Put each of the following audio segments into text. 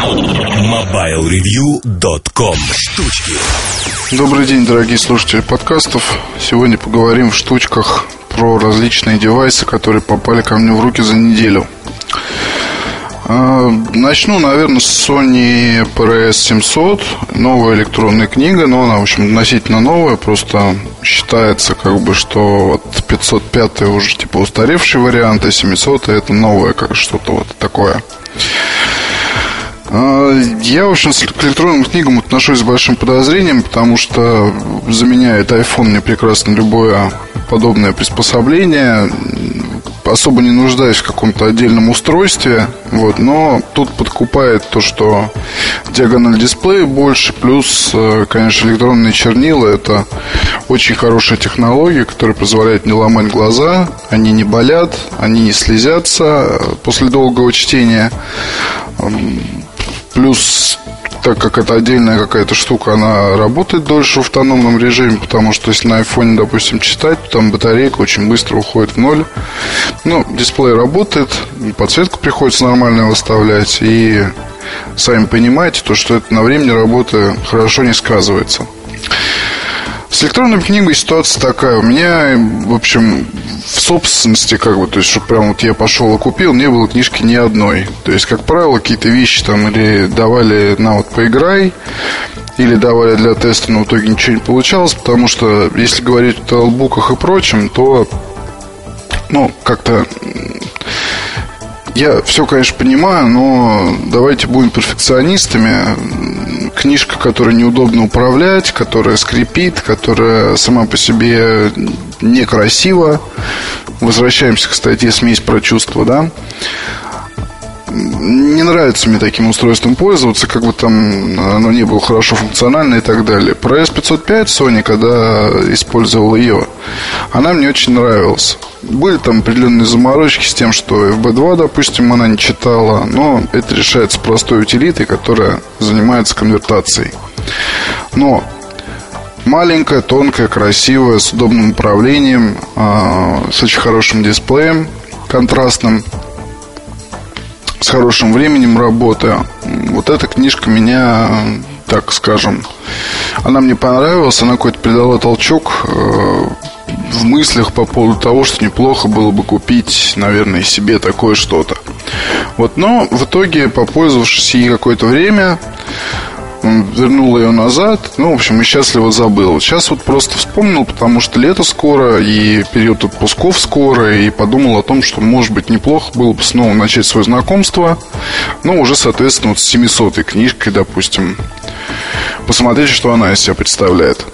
MobileReview.com Штучки Добрый день, дорогие слушатели подкастов. Сегодня поговорим в штучках про различные девайсы, которые попали ко мне в руки за неделю. А, начну, наверное, с Sony PRS 700. Новая электронная книга, но она, в общем, относительно новая. Просто считается, как бы, что вот 505 уже типа устаревший вариант, а 700 это новое, как что-то вот такое. А, я, общем, к электронным книгам отношусь с большим подозрением, потому что заменяет iPhone мне прекрасно любое подобное приспособление. Особо не нуждаюсь в каком-то отдельном устройстве. Вот, но тут подкупает то, что диагональ дисплея больше, плюс, э, конечно, электронные чернила это очень хорошая технология, которая позволяет не ломать глаза, они не болят, они не слезятся после долгого чтения. Плюс так как это отдельная какая-то штука, она работает дольше в автономном режиме, потому что если на айфоне, допустим, читать, то там батарейка очень быстро уходит в ноль. Ну, дисплей работает, подсветку приходится нормально выставлять, и сами понимаете, то, что это на времени работы хорошо не сказывается. С электронной книгой ситуация такая. У меня, в общем, в собственности, как бы, то есть, что прям вот я пошел и купил, не было книжки ни одной. То есть, как правило, какие-то вещи там или давали на вот поиграй, или давали для теста, но в итоге ничего не получалось, потому что, если говорить о толбуках и прочем, то, ну, как-то я все, конечно, понимаю, но давайте будем перфекционистами. Книжка, которой неудобно управлять, которая скрипит, которая сама по себе некрасива. Возвращаемся к статье «Смесь про чувства», да? не нравится мне таким устройством пользоваться, как бы там оно не было хорошо функционально и так далее. Про S505 Sony, когда использовал ее, она мне очень нравилась. Были там определенные заморочки с тем, что FB2, допустим, она не читала, но это решается простой утилитой, которая занимается конвертацией. Но маленькая, тонкая, красивая, с удобным управлением, а, с очень хорошим дисплеем контрастным – с хорошим временем работы. Вот эта книжка меня, так скажем, она мне понравилась, она какой-то придала толчок э, в мыслях по поводу того, что неплохо было бы купить, наверное, себе такое что-то. Вот, но в итоге, попользовавшись ей какое-то время, вернул ее назад. Ну, в общем, и счастливо забыл. Сейчас вот просто вспомнил, потому что лето скоро, и период отпусков скоро, и подумал о том, что, может быть, неплохо было бы снова начать свое знакомство. Ну, уже, соответственно, вот с 700 книжкой, допустим. Посмотреть, что она из себя представляет.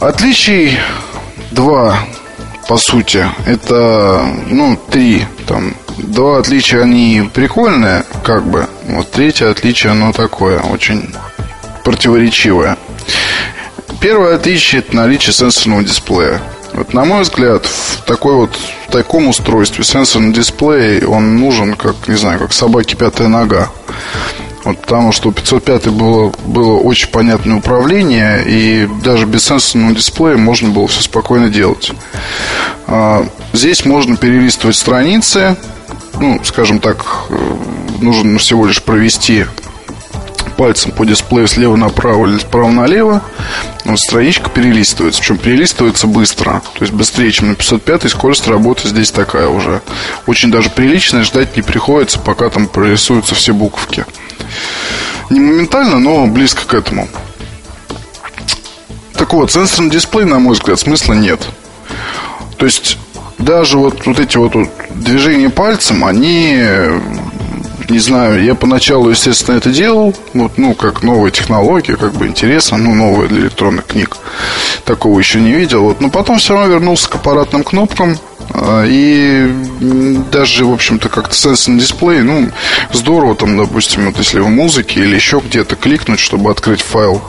Отличий два, по сути. Это, ну, три там Два отличия, они прикольные, как бы. Вот третье отличие, оно такое, очень противоречивое. Первое отличие – это наличие сенсорного дисплея. Вот, на мой взгляд, в такой вот в таком устройстве сенсорный дисплей, он нужен, как, не знаю, как собаке пятая нога. Вот, потому что у 505 было, было очень понятное управление, и даже без сенсорного дисплея можно было все спокойно делать. А, здесь можно перелистывать страницы, ну, скажем так, э, нужно всего лишь провести пальцем по дисплею слева направо или справа налево, вот страничка перелистывается. Причем перелистывается быстро. То есть быстрее, чем на 505 скорость работы здесь такая уже. Очень даже приличная, ждать не приходится, пока там прорисуются все буковки. Не моментально, но близко к этому. Так вот, сенсорный дисплей, на мой взгляд, смысла нет. То есть даже вот, вот эти вот, вот движения пальцем, они, не знаю, я поначалу, естественно, это делал, вот, ну, как новая технология, как бы интересно, ну, новая для электронных книг. Такого еще не видел. Вот, но потом все равно вернулся к аппаратным кнопкам, а, и даже, в общем-то, как-то сенсорный дисплей, ну, здорово там, допустим, вот если в музыке или еще где-то кликнуть, чтобы открыть файл,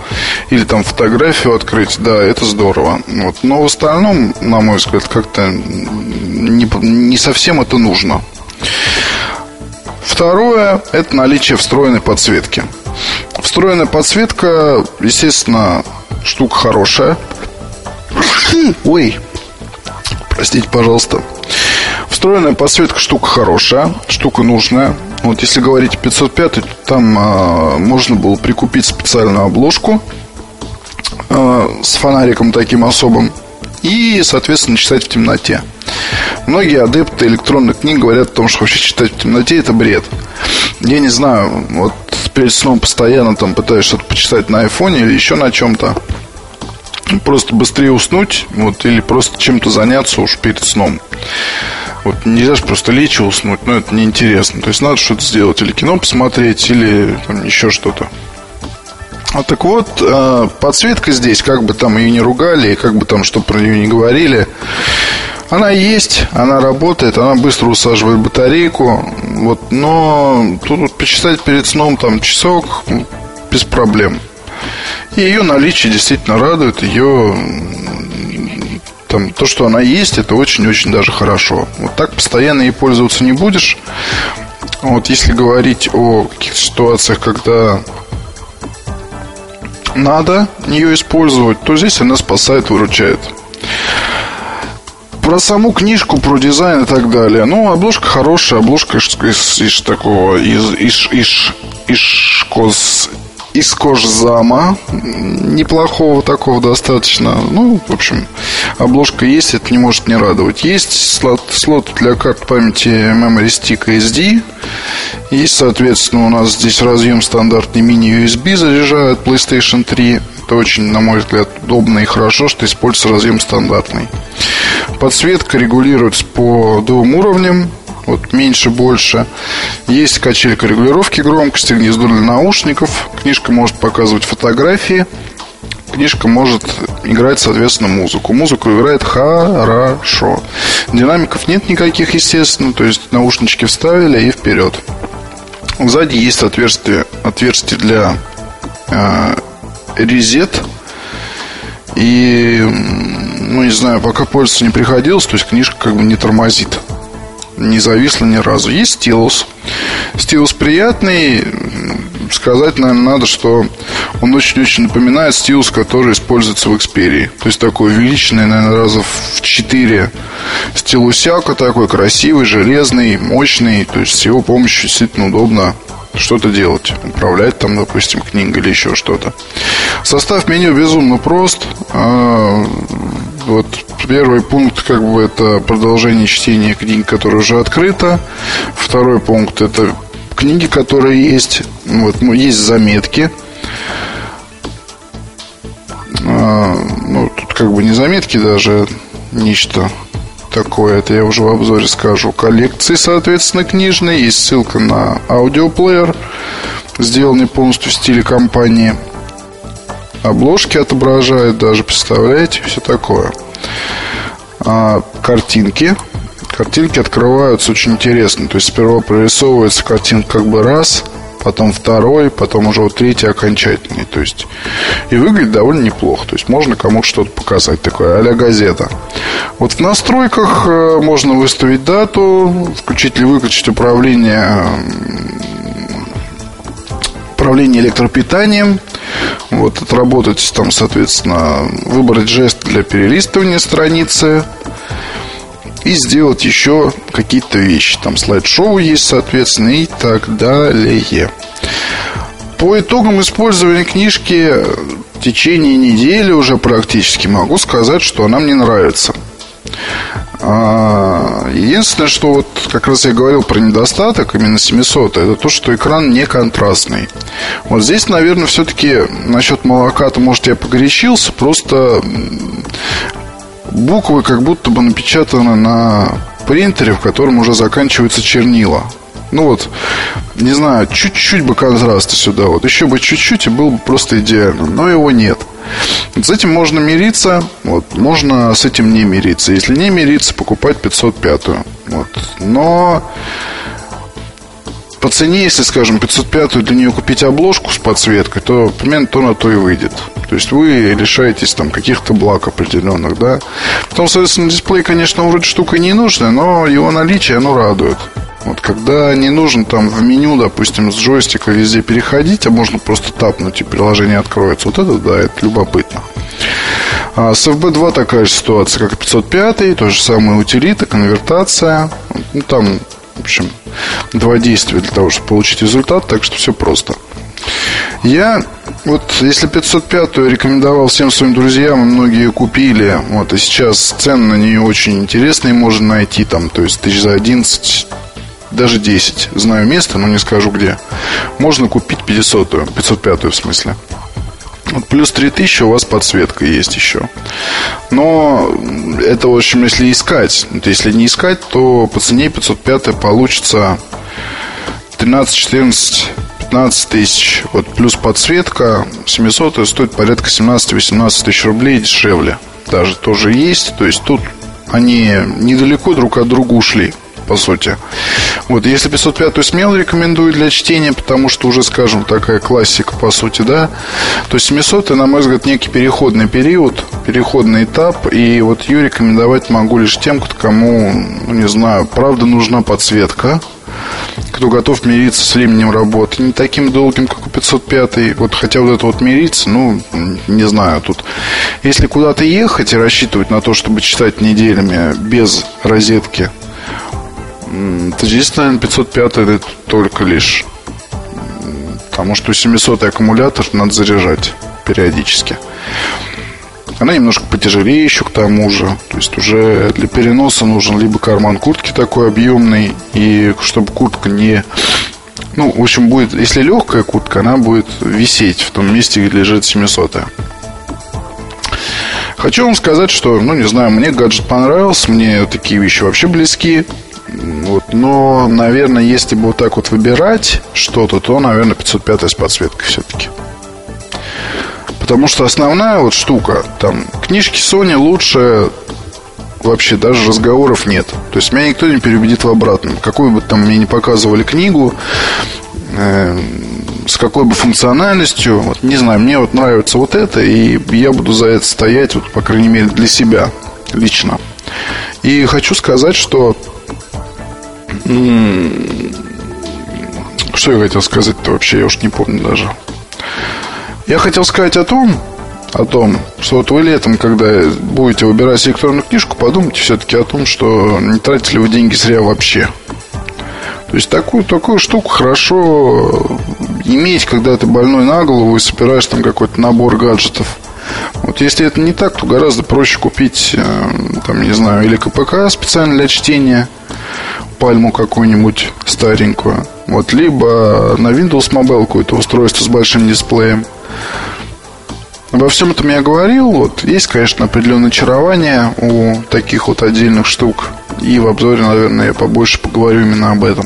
или там фотографию открыть, да, это здорово. Вот. Но в остальном, на мой взгляд, как-то не, не совсем это нужно. Второе – это наличие встроенной подсветки. Встроенная подсветка, естественно, штука хорошая. Ой, Простите, пожалуйста. Встроенная подсветка штука хорошая, штука нужная. Вот если говорить 505, то там а, можно было прикупить специальную обложку а, с фонариком таким особым и, соответственно, читать в темноте. Многие адепты электронных книг говорят о том, что вообще читать в темноте это бред. Я не знаю, вот перед сном постоянно там пытаюсь что-то почитать на айфоне или еще на чем-то. Просто быстрее уснуть, вот, или просто чем-то заняться уж перед сном. Вот нельзя же просто лечь и уснуть, но это неинтересно. То есть надо что-то сделать, или кино посмотреть, или там, еще что-то. А так вот, э, подсветка здесь, как бы там ее не ругали, как бы там что про нее не говорили, она есть, она работает, она быстро усаживает батарейку, вот, но тут вот почитать перед сном там часок без проблем. И ее наличие действительно радует, ее там, то, что она есть, это очень-очень даже хорошо. Вот так постоянно ей пользоваться не будешь. Вот если говорить о каких-то ситуациях, когда надо ее использовать, то здесь она спасает, выручает. Про саму книжку, про дизайн и так далее. Ну, обложка хорошая, обложка из, из, из такого, из, из, из, из, из, из кожзама неплохого такого достаточно. Ну, в общем, обложка есть, это не может не радовать. Есть слот, слот для карт памяти Memory Stick SD. Есть, соответственно, у нас здесь разъем стандартный мини-USB заряжает PlayStation 3. Это очень, на мой взгляд, удобно и хорошо, что используется разъем стандартный. Подсветка регулируется по двум уровням вот меньше, больше. Есть качелька регулировки громкости, гнездо для наушников. Книжка может показывать фотографии. Книжка может играть, соответственно, музыку. Музыку играет хорошо. Динамиков нет никаких, естественно. То есть наушнички вставили и вперед. Сзади есть отверстие, отверстие для э, резет. И, ну, не знаю, пока пользоваться не приходилось, то есть книжка как бы не тормозит не зависло ни разу. Есть стилус. Стилус приятный. Сказать, наверное, надо, что он очень-очень напоминает стилус, который используется в Xperia. То есть такой увеличенный, наверное, раза в 4 стилусяка такой красивый, железный, мощный. То есть с его помощью действительно удобно что-то делать. Управлять там, допустим, книгой или еще что-то. Состав меню безумно прост. А, вот первый пункт, как бы, это продолжение чтения книг, которая уже открыта. Второй пункт это книги, которые есть. Вот, ну, есть заметки. А, ну, тут как бы не заметки даже, нечто такое, это я уже в обзоре скажу. Коллекции, соответственно, книжные. Есть ссылка на аудиоплеер, сделанный полностью в стиле компании. Обложки отображают даже, представляете, все такое. А, картинки. Картинки открываются очень интересно. То есть сперва прорисовывается картинка как бы раз, потом второй, потом уже вот третий окончательный. То есть и выглядит довольно неплохо. То есть можно кому-то что-то показать такое, а газета. Вот в настройках э, можно выставить дату, включить или выключить управление управление электропитанием. Вот, отработать там, соответственно, выбрать жест для перелистывания страницы и сделать еще какие-то вещи. Там слайд-шоу есть, соответственно, и так далее. По итогам использования книжки в течение недели уже практически могу сказать, что она мне нравится. А, единственное, что вот как раз я говорил про недостаток именно 700, это то, что экран не контрастный. Вот здесь, наверное, все-таки насчет молока-то, может, я погорячился, просто буквы как будто бы напечатаны на принтере, в котором уже заканчиваются чернила. Ну вот, не знаю, чуть-чуть бы контраста сюда, вот еще бы чуть-чуть и было бы просто идеально, но его нет. с этим можно мириться, вот, можно с этим не мириться. Если не мириться, покупать 505-ю. Вот. Но по цене, если, скажем, 505 для нее купить обложку с подсветкой, то примерно то на то и выйдет. То есть вы лишаетесь там каких-то благ определенных, да. Потом, соответственно, дисплей, конечно, вроде штука не нужная, но его наличие, оно радует. Вот когда не нужно там в меню, допустим, с джойстика везде переходить, а можно просто тапнуть и приложение откроется. Вот это, да, это любопытно. А с FB2 такая же ситуация, как и 505, то же самое утилита, конвертация. Ну, там, в общем, два действия для того, чтобы получить результат, так что все просто. Я вот если 505 рекомендовал всем своим друзьям, многие купили, вот, и сейчас цены на нее очень интересные можно найти, там, то есть тысяч за 11, даже 10. Знаю место, но не скажу где. Можно купить 500 505 в смысле. Плюс 3000 у вас подсветка есть еще. Но это, в общем, если искать. Если не искать, то по цене 505 получится 13-14 15 тысяч. Вот плюс подсветка 700 стоит порядка 17-18 тысяч рублей дешевле. Даже тоже есть. То есть тут они недалеко друг от друга ушли по сути. Вот, если 505 смело рекомендую для чтения, потому что уже, скажем, такая классика, по сути, да, то 700 на мой взгляд, некий переходный период, переходный этап, и вот ее рекомендовать могу лишь тем, кому, ну, не знаю, правда нужна подсветка, кто готов мириться с временем работы. Не таким долгим, как у 505. Вот хотя вот это вот мириться, ну, не знаю, тут... Если куда-то ехать и рассчитывать на то, чтобы читать неделями без розетки, здесь, наверное, 505 это только лишь. Потому что 700 аккумулятор надо заряжать периодически. Она немножко потяжелее еще к тому же. То есть уже для переноса нужен либо карман куртки такой объемный, и чтобы куртка не... Ну, в общем, будет, если легкая куртка, она будет висеть в том месте, где лежит 700 -я. Хочу вам сказать, что, ну, не знаю, мне гаджет понравился, мне такие вещи вообще близки. Вот, но, наверное, если бы вот так вот выбирать что-то, то, наверное, 505 с подсветкой все-таки. Потому что основная вот штука, там, книжки Sony лучше вообще даже разговоров нет. То есть меня никто не переубедит в обратном. Какую бы там мне не показывали книгу, э, с какой бы функциональностью, вот, не знаю, мне вот нравится вот это, и я буду за это стоять, вот, по крайней мере, для себя лично. И хочу сказать, что что я хотел сказать-то вообще, я уж не помню даже. Я хотел сказать о том, о том, что вот вы летом, когда будете выбирать электронную книжку, подумайте все-таки о том, что не тратите ли вы деньги зря вообще. То есть такую, такую штуку хорошо иметь, когда ты больной на голову и собираешь там какой-то набор гаджетов. Вот если это не так, то гораздо проще купить, э, там, не знаю, или КПК специально для чтения, пальму какую-нибудь старенькую. Вот, либо на Windows Mobile какое-то устройство с большим дисплеем. Обо всем этом я говорил. Вот, есть, конечно, определенное очарование у таких вот отдельных штук. И в обзоре, наверное, я побольше поговорю именно об этом.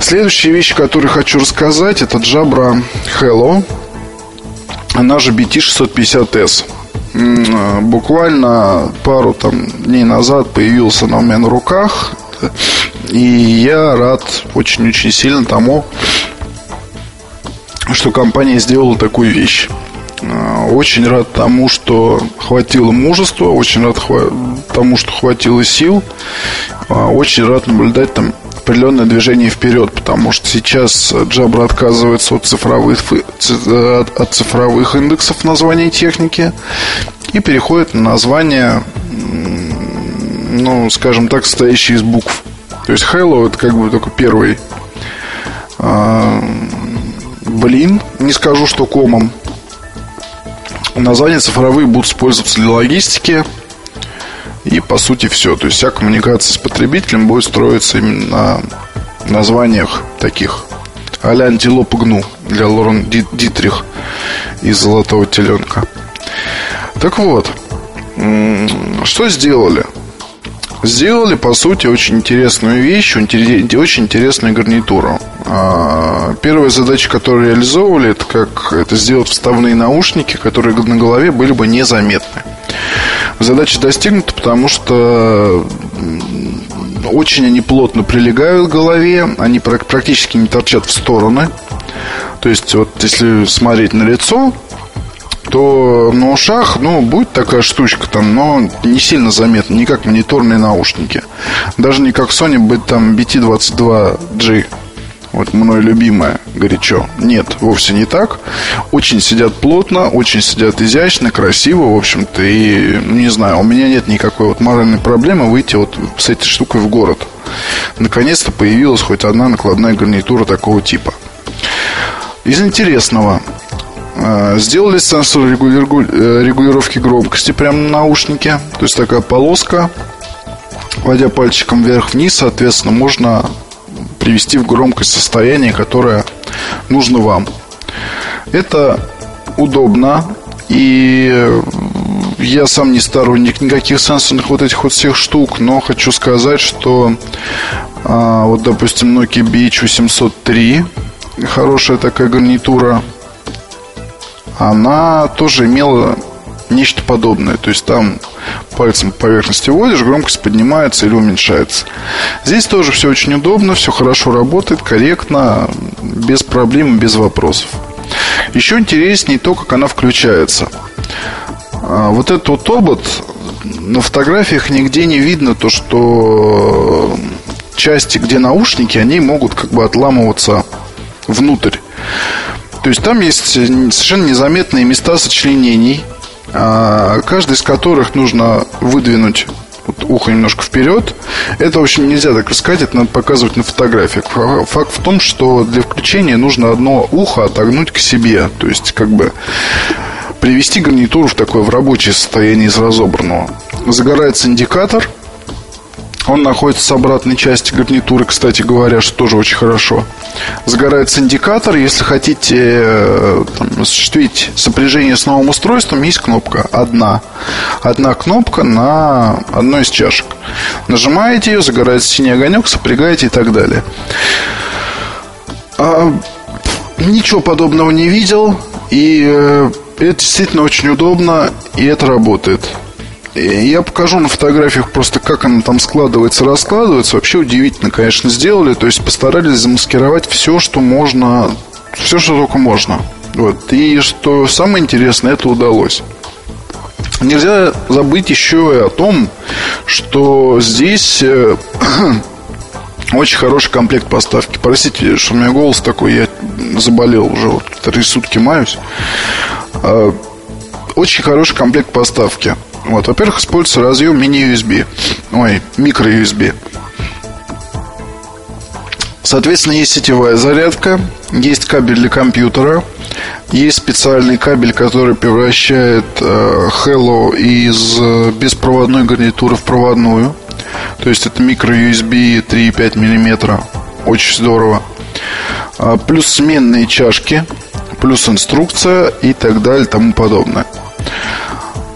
Следующая вещь, которую хочу рассказать, это Jabra Hello. Она же BT650S. Буквально пару там дней назад появился на руках. И я рад очень-очень сильно тому, что компания сделала такую вещь. А, очень рад тому, что хватило мужества, очень рад тому, что хватило сил. А, очень рад наблюдать там определенное движение вперед, потому что сейчас Jabra отказывается от цифровых, от цифровых индексов названий техники и переходит на название, ну, скажем так, состоящие из букв. То есть Hello это как бы только первый э, блин, не скажу, что комом. Названия цифровые будут использоваться для логистики. И по сути все. То есть вся коммуникация с потребителем будет строиться именно на названиях таких а-ля антилоп гну для Лорен Дитрих из «Золотого теленка». Так вот, что сделали? Сделали, по сути, очень интересную вещь, очень интересную гарнитуру. А, первая задача, которую реализовывали, это как это сделать вставные наушники, которые на голове были бы незаметны. Задача достигнута, потому что очень они плотно прилегают к голове, они практически не торчат в стороны. То есть, вот если смотреть на лицо, то на ушах, ну, будет такая штучка там, но не сильно заметно, не как мониторные наушники. Даже не как Sony быть там BT22G. Вот мной любимая, горячо. Нет, вовсе не так. Очень сидят плотно, очень сидят изящно, красиво, в общем-то. И, не знаю, у меня нет никакой вот моральной проблемы выйти вот с этой штукой в город. Наконец-то появилась хоть одна накладная гарнитура такого типа. Из интересного. Э, сделали сенсор э, регулировки громкости прямо на наушнике. То есть такая полоска. Водя пальчиком вверх-вниз, соответственно, можно привести в громкость состояние, которое нужно вам. Это удобно, и я сам не сторонник никаких сенсорных вот этих вот всех штук, но хочу сказать, что а, вот, допустим, Nokia BH803, хорошая такая гарнитура, она тоже имела нечто подобное. То есть там пальцем по поверхности вводишь, громкость поднимается или уменьшается. Здесь тоже все очень удобно, все хорошо работает, корректно, без проблем, без вопросов. Еще интереснее то, как она включается. А, вот этот вот обод на фотографиях нигде не видно то, что части, где наушники, они могут как бы отламываться внутрь. То есть там есть совершенно незаметные места сочленений – каждый из которых нужно выдвинуть вот ухо немножко вперед. Это, в общем, нельзя так сказать, это надо показывать на фотографиях. Факт в том, что для включения нужно одно ухо отогнуть к себе. То есть, как бы привести гарнитуру в такое в рабочее состояние из разобранного. Загорается индикатор – он находится с обратной части гарнитуры, кстати говоря, что тоже очень хорошо. Загорается индикатор. Если хотите э, там, осуществить сопряжение с новым устройством, есть кнопка одна. Одна кнопка на одной из чашек. Нажимаете ее, загорается синий огонек, сопрягаете и так далее. А, ничего подобного не видел. И э, это действительно очень удобно, и это работает. Я покажу на фотографиях просто, как она там складывается, раскладывается. Вообще удивительно, конечно, сделали. То есть постарались замаскировать все, что можно, все, что только можно. Вот. И что самое интересное, это удалось. Нельзя забыть еще и о том, что здесь э, очень хороший комплект поставки. Простите, что у меня голос такой, я заболел уже вот три сутки маюсь. А, очень хороший комплект поставки. Вот, во-первых, используется разъем мини-USB. Ой, микро-USB. Соответственно, есть сетевая зарядка, есть кабель для компьютера, есть специальный кабель, который превращает э, Hello из э, беспроводной гарнитуры в проводную. То есть это микро-USB 3,5 мм. Очень здорово. А, плюс сменные чашки, плюс инструкция и так далее, тому подобное.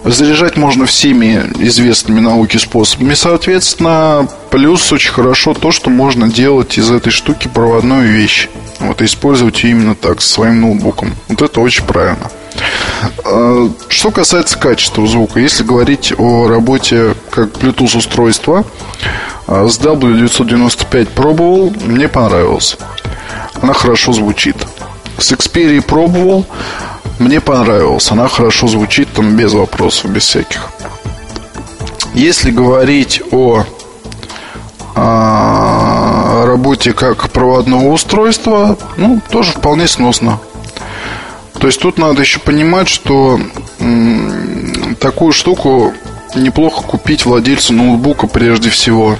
Заряжать можно всеми известными науке способами, соответственно. Плюс очень хорошо то, что можно делать из этой штуки проводную вещь. Вот, и использовать ее именно так, со своим ноутбуком. Вот это очень правильно. А, что касается качества звука, если говорить о работе как Bluetooth устройства, а, с W995 пробовал, мне понравилось. Она хорошо звучит. С Xperia пробовал, мне понравилась. Она хорошо звучит, там без вопросов, без всяких. Если говорить о, о работе как проводного устройства, ну, тоже вполне сносно. То есть тут надо еще понимать, что м, такую штуку неплохо купить владельцу ноутбука прежде всего.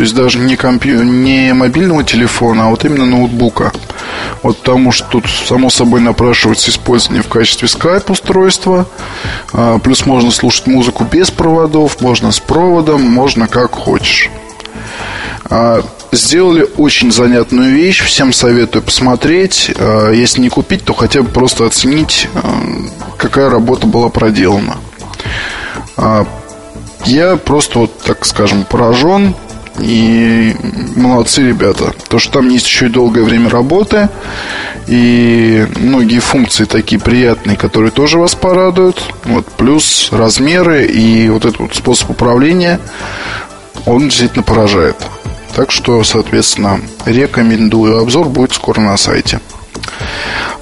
То есть даже не, компью... не мобильного телефона, а вот именно ноутбука. Вот потому что тут, само собой, напрашивается использование в качестве скайп устройства. А, плюс можно слушать музыку без проводов, можно с проводом, можно как хочешь. А, сделали очень занятную вещь, всем советую посмотреть. А, если не купить, то хотя бы просто оценить, какая работа была проделана. Я просто вот, так скажем, поражен и молодцы ребята. То, что там есть еще и долгое время работы. И многие функции такие приятные, которые тоже вас порадуют. Вот, плюс размеры и вот этот вот способ управления, он действительно поражает. Так что, соответственно, рекомендую. Обзор будет скоро на сайте.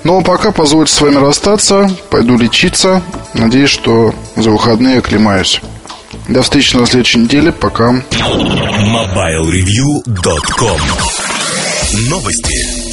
Ну а пока позвольте с вами расстаться. Пойду лечиться. Надеюсь, что за выходные оклемаюсь. До встречи на следующей неделе. Пока. MobileReview.com Новости.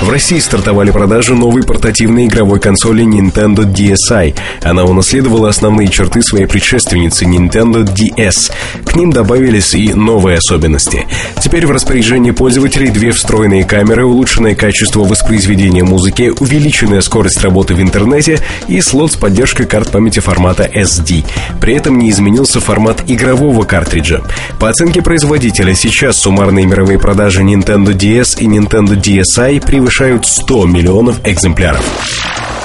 В России стартовали продажи новой портативной игровой консоли Nintendo DSi. Она унаследовала основные черты своей предшественницы Nintendo DS. К ним добавились и новые особенности. Теперь в распоряжении пользователей две встроенные камеры, улучшенное качество воспроизведения музыки, увеличенная скорость работы в интернете и слот с поддержкой карт памяти формата SD. При этом не изменился формат игрового картриджа. По оценке производителя, сейчас суммарные мировые продажи Nintendo DS и Nintendo DSi превышают 100 миллионов экземпляров.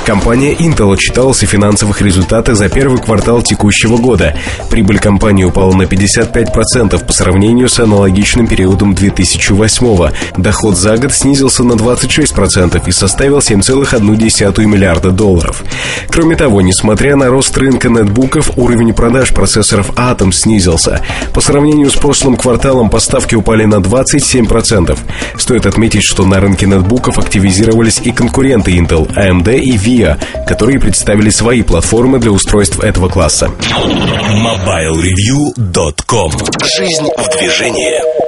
Компания Intel отчиталась о финансовых результатах за первый квартал текущего года. Прибыль компании упала на 55% по сравнению с аналогичным периодом 2008 Доход за год снизился на 26% и составил 7,1 миллиарда долларов. Кроме того, несмотря на рост рынка нетбуков, уровень продаж процессоров Atom снизился. По сравнению с прошлым кварталом поставки упали на 27%. Стоит отметить, что на рынке нетбуков активизировались и конкуренты Intel, AMD и VIA которые представили свои платформы для устройств этого класса. MobileReview.com Жизнь в движении